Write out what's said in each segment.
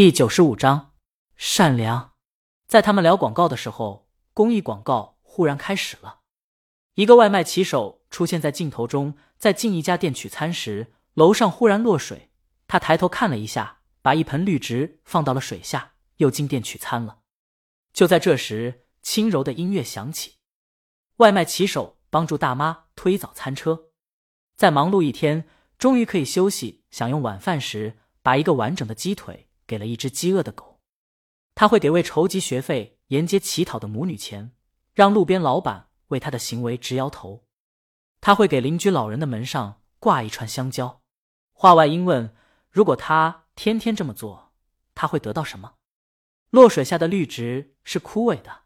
第九十五章，善良。在他们聊广告的时候，公益广告忽然开始了。一个外卖骑手出现在镜头中，在进一家店取餐时，楼上忽然落水。他抬头看了一下，把一盆绿植放到了水下，又进店取餐了。就在这时，轻柔的音乐响起，外卖骑手帮助大妈推早餐车。在忙碌一天，终于可以休息，享用晚饭时，把一个完整的鸡腿。给了一只饥饿的狗，他会给为筹集学费沿街乞讨的母女钱，让路边老板为他的行为直摇头。他会给邻居老人的门上挂一串香蕉。话外音问：如果他天天这么做，他会得到什么？落水下的绿植是枯萎的。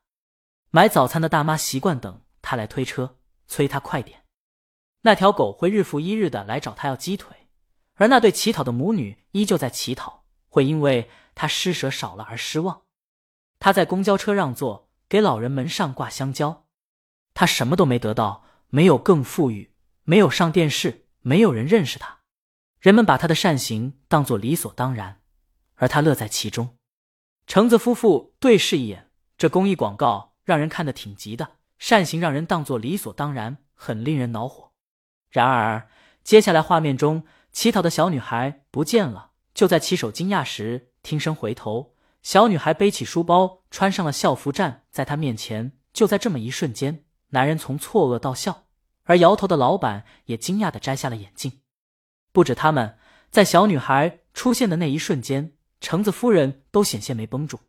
买早餐的大妈习惯等他来推车，催他快点。那条狗会日复一日的来找他要鸡腿，而那对乞讨的母女依旧在乞讨。会因为他施舍少了而失望。他在公交车让座，给老人门上挂香蕉。他什么都没得到，没有更富裕，没有上电视，没有人认识他。人们把他的善行当作理所当然，而他乐在其中。橙子夫妇对视一眼，这公益广告让人看得挺急的。善行让人当作理所当然，很令人恼火。然而，接下来画面中乞讨的小女孩不见了。就在骑手惊讶时，听声回头，小女孩背起书包，穿上了校服，站在他面前。就在这么一瞬间，男人从错愕到笑，而摇头的老板也惊讶的摘下了眼镜。不止他们，在小女孩出现的那一瞬间，橙子夫人都险些没绷住。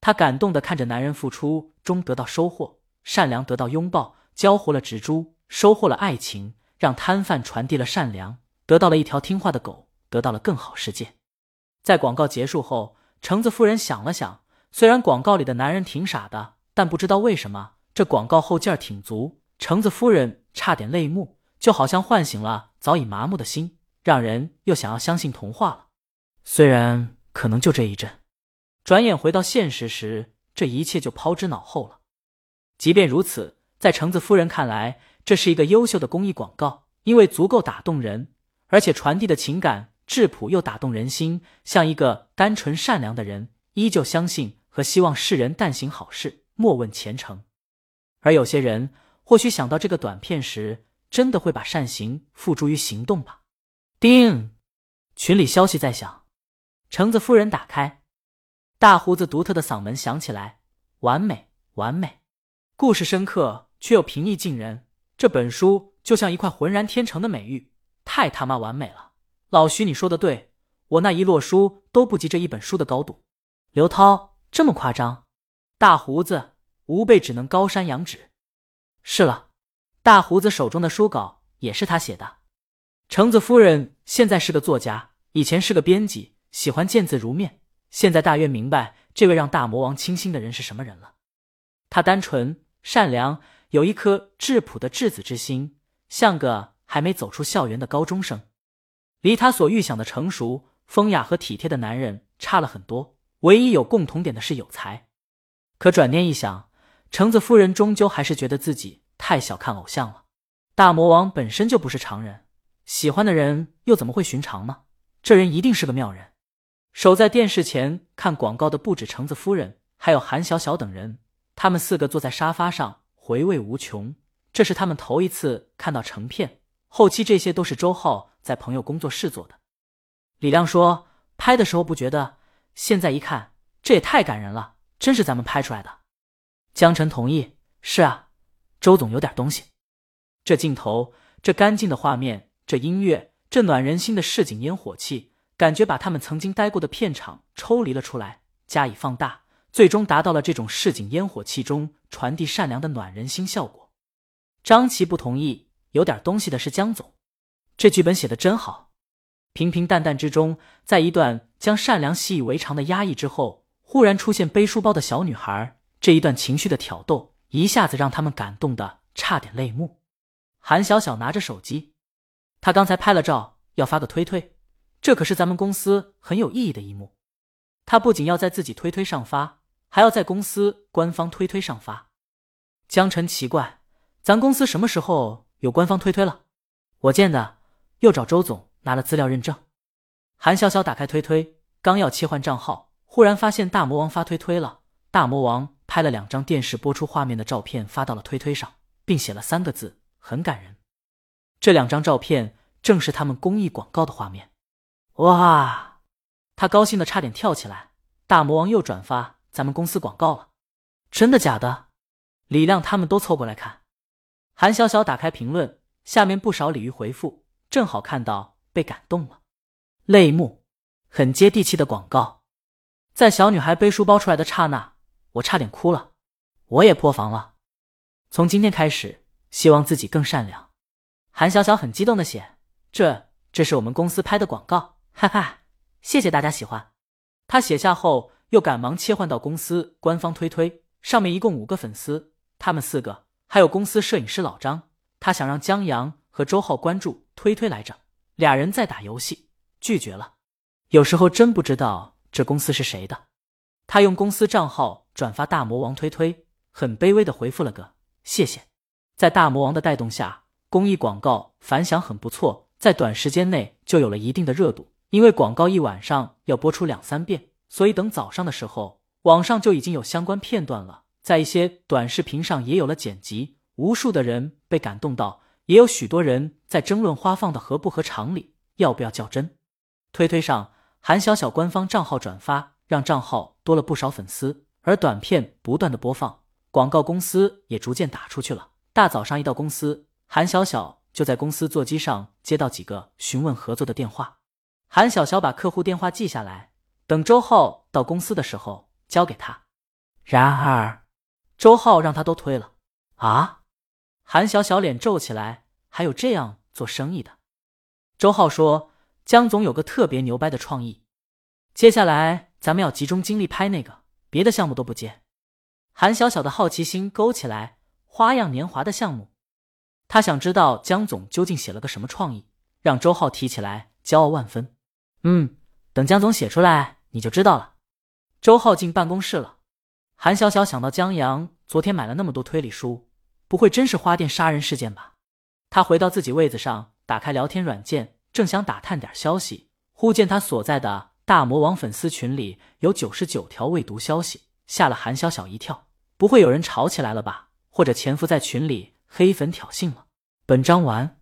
她感动的看着男人付出中得到收获，善良得到拥抱，交活了植株，收获了爱情，让摊贩传递了善良，得到了一条听话的狗。得到了更好世界。在广告结束后，橙子夫人想了想，虽然广告里的男人挺傻的，但不知道为什么这广告后劲儿挺足。橙子夫人差点泪目，就好像唤醒了早已麻木的心，让人又想要相信童话了。虽然可能就这一阵，转眼回到现实时，这一切就抛之脑后了。即便如此，在橙子夫人看来，这是一个优秀的公益广告，因为足够打动人，而且传递的情感。质朴又打动人心，像一个单纯善良的人，依旧相信和希望世人但行好事，莫问前程。而有些人或许想到这个短片时，真的会把善行付诸于行动吧。叮，群里消息在响，橙子夫人打开，大胡子独特的嗓门响起来：“完美，完美，故事深刻却又平易近人。这本书就像一块浑然天成的美玉，太他妈完美了。”老徐，你说的对，我那一摞书都不及这一本书的高度。刘涛，这么夸张？大胡子，吾辈只能高山仰止。是了，大胡子手中的书稿也是他写的。橙子夫人现在是个作家，以前是个编辑，喜欢见字如面。现在大约明白这位让大魔王倾心的人是什么人了。他单纯善良，有一颗质朴的稚子之心，像个还没走出校园的高中生。离他所预想的成熟、风雅和体贴的男人差了很多，唯一有共同点的是有才。可转念一想，橙子夫人终究还是觉得自己太小看偶像了。大魔王本身就不是常人，喜欢的人又怎么会寻常呢？这人一定是个妙人。守在电视前看广告的不止橙子夫人，还有韩小小等人。他们四个坐在沙发上，回味无穷。这是他们头一次看到成片。后期这些都是周浩在朋友工作室做的。李亮说：“拍的时候不觉得，现在一看，这也太感人了，真是咱们拍出来的。”江晨同意：“是啊，周总有点东西。这镜头，这干净的画面，这音乐，这暖人心的市井烟火气，感觉把他们曾经待过的片场抽离了出来，加以放大，最终达到了这种市井烟火气中传递善良的暖人心效果。”张琪不同意。有点东西的是江总，这剧本写的真好。平平淡淡之中，在一段将善良习以为常的压抑之后，忽然出现背书包的小女孩，这一段情绪的挑逗，一下子让他们感动的差点泪目。韩小小拿着手机，他刚才拍了照，要发个推推，这可是咱们公司很有意义的一幕。他不仅要在自己推推上发，还要在公司官方推推上发。江晨奇怪，咱公司什么时候？有官方推推了，我见的又找周总拿了资料认证。韩潇潇打开推推，刚要切换账号，忽然发现大魔王发推推了。大魔王拍了两张电视播出画面的照片发到了推推上，并写了三个字，很感人。这两张照片正是他们公益广告的画面。哇！他高兴的差点跳起来。大魔王又转发咱们公司广告了，真的假的？李亮他们都凑过来看。韩小小打开评论，下面不少鲤鱼回复，正好看到被感动了，泪目，很接地气的广告。在小女孩背书包出来的刹那，我差点哭了。我也破防了。从今天开始，希望自己更善良。韩小小很激动的写：“这这是我们公司拍的广告，哈哈，谢谢大家喜欢。”他写下后，又赶忙切换到公司官方推推，上面一共五个粉丝，他们四个，还有公司摄影师老张。他想让江阳和周浩关注推推来着，俩人在打游戏，拒绝了。有时候真不知道这公司是谁的。他用公司账号转发大魔王推推，很卑微的回复了个谢谢。在大魔王的带动下，公益广告反响很不错，在短时间内就有了一定的热度。因为广告一晚上要播出两三遍，所以等早上的时候，网上就已经有相关片段了，在一些短视频上也有了剪辑。无数的人被感动到，也有许多人在争论花放的合不合常理，要不要较真。推推上韩小小官方账号转发，让账号多了不少粉丝，而短片不断的播放，广告公司也逐渐打出去了。大早上一到公司，韩小小就在公司座机上接到几个询问合作的电话。韩小小把客户电话记下来，等周浩到公司的时候交给他。然而，周浩让他都推了啊！韩小小脸皱起来，还有这样做生意的？周浩说：“江总有个特别牛掰的创意，接下来咱们要集中精力拍那个，别的项目都不接。”韩小小的好奇心勾起来，花样年华的项目，他想知道江总究竟写了个什么创意，让周浩提起来，骄傲万分。嗯，等江总写出来你就知道了。周浩进办公室了。韩小小想到江阳昨天买了那么多推理书，不会真是花店杀人事件吧？他回到自己位子上，打开聊天软件，正想打探点消息，忽见他所在的大魔王粉丝群里有九十九条未读消息，吓了韩小小一跳。不会有人吵起来了吧？或者潜伏在群里黑粉挑衅了？本章完。